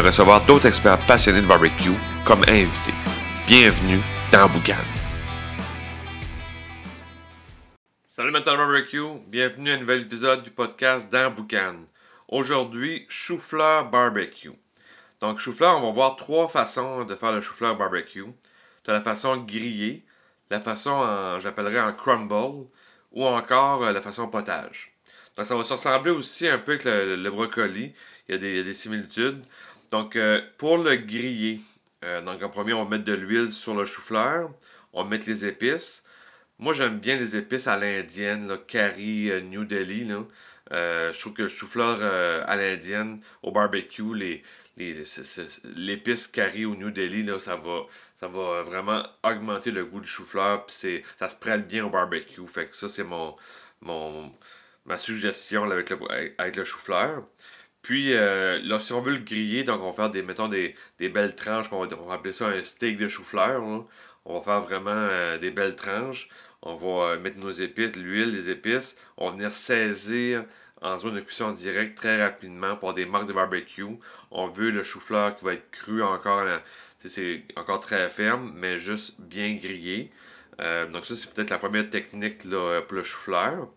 recevoir d'autres experts passionnés de barbecue comme invités. Bienvenue dans Boucan. Salut maintenant barbecue, bienvenue à un nouvel épisode du podcast dans Boucan. Aujourd'hui, chou-fleur barbecue. Donc chou-fleur, on va voir trois façons de faire le chou-fleur barbecue. Tu as la façon grillée, la façon, j'appellerais en crumble, ou encore euh, la façon potage. Donc ça va se ressembler aussi un peu avec le, brocoli. Il y, a des similitudes. Donc, euh, pour le griller, euh, donc en premier, on va mettre de l'huile sur le chou-fleur. On va mettre les épices. Moi, j'aime bien les épices à l'indienne, curry, euh, New Delhi. je trouve que le chou-fleur à l'indienne, au barbecue, les, l'épice curry au New Delhi, ça va, ça va vraiment augmenter le goût du chou-fleur. ça se prête bien au barbecue. Fait que ça, c'est mon, ma suggestion avec le, avec le chou-fleur. Puis, euh, là, si on veut le griller, donc on va faire des, mettons, des, belles tranches, on va, appeler ça un steak de chou-fleur. On va faire vraiment euh, des belles tranches. On va euh, mettre nos épices, l'huile, les épices. On va venir saisir en zone de cuisson directe très rapidement pour des marques de barbecue. On veut le chou-fleur qui va être cru encore, c'est encore très ferme, mais juste bien grillé. donc ça, c'est peut-être la première technique là, pour le chou-fleur.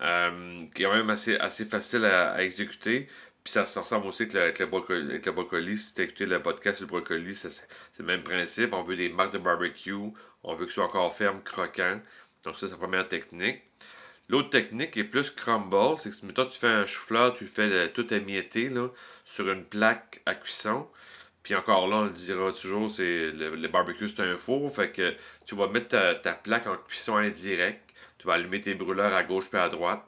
qui est quand même assez, assez facile à exécuter. Puis ça, ressemble aussi avec le, brocoli, avec le brocoli. Si tu as écouté le podcast du brocoli, c'est le même principe. On veut des marques de barbecue. On veut que ce soit encore ferme, croquant. Donc ça, c'est la première technique. L'autre technique est plus crumble. C'est que toi, tu fais un chou-fleur, tu fais tout émietté sur une plaque à cuisson. Puis encore là, on le dira toujours, c'est le, barbecue, c'est un four. Fait que tu vas mettre ta, ta plaque en cuisson indirecte. Tu vas allumer tes brûleurs à gauche puis à droite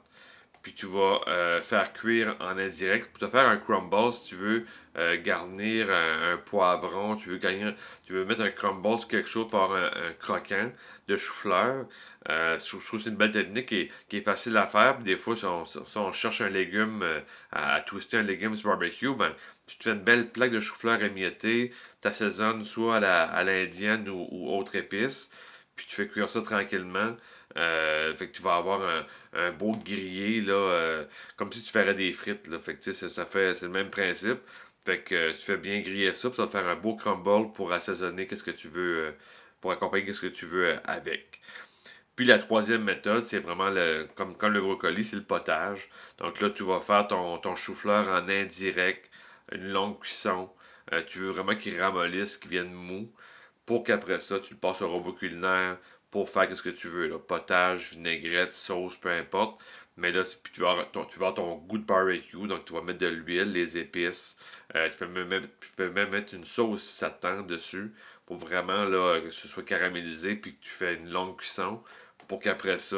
puis tu vas euh, faire cuire en indirect. Pour te faire un crumble, si tu veux euh, garnir un, poivron, tu veux, tu veux mettre un crumble sur quelque chose par un, croquant de chou-fleur. Euh, je trouve que c'est une belle technique qui est, facile à faire. Des fois, si on, cherche un légume, à, twister un légume sur barbecue, ben, tu te fais une belle plaque de chou-fleur émiettée, tu assaisonnes soit à l'indienne ou, ou autre épice, puis tu fais cuire ça tranquillement. Euh, fait que tu vas avoir un, beau grillé, là, euh, comme si tu ferais des frites. Là. Fait que ça fait, c'est le même principe. Fait que tu fais bien griller ça, puis ça va faire un beau crumble pour assaisonner qu'est-ce que tu veux, euh, pour accompagner qu'est-ce que tu veux avec. Puis la troisième méthode, c'est vraiment le, comme, comme le brocoli, c'est le potage. Donc là, tu vas faire ton, ton chou-fleur en indirect, une longue cuisson. tu veux vraiment qu'il ramollisse, qu'il vienne mou, pour qu'après ça, tu le passes au robot culinaire pour faire ce que tu veux. Là. Potage, vinaigrette, sauce, peu importe. Mais là, tu vas, avoir ton, tu vas ton goût de barbecue, donc tu vas mettre de l'huile, les épices. Euh, tu, peux même mettre, tu, peux même mettre, une sauce si ça tend dessus pour vraiment là, que ce soit caramélisé puis que tu fais une longue cuisson pour qu'après ça,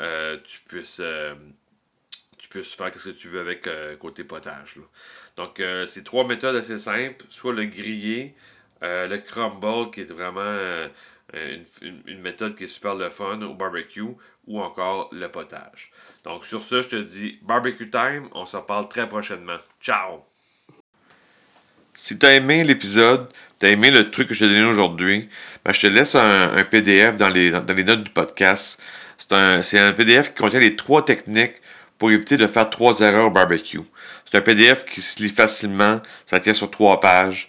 euh, tu puisses euh, tu puisses faire ce que tu veux avec côté potage. Donc, c'est trois méthodes assez simples. Soit le grillé, le crumble qui est vraiment euh, une, méthode qui est super le fun au barbecue ou encore le potage. Donc sur ce, je te dis barbecue time, on se parle très prochainement. Ciao! Si tu as aimé l'épisode, tu as aimé le truc que je t'ai donné aujourd'hui, ben, je te laisse un, PDF dans les, notes du podcast. C'est un PDF qui contient les trois techniques pour éviter de faire trois erreurs au barbecue. C'est un PDF qui se lit facilement, ça tient sur trois pages.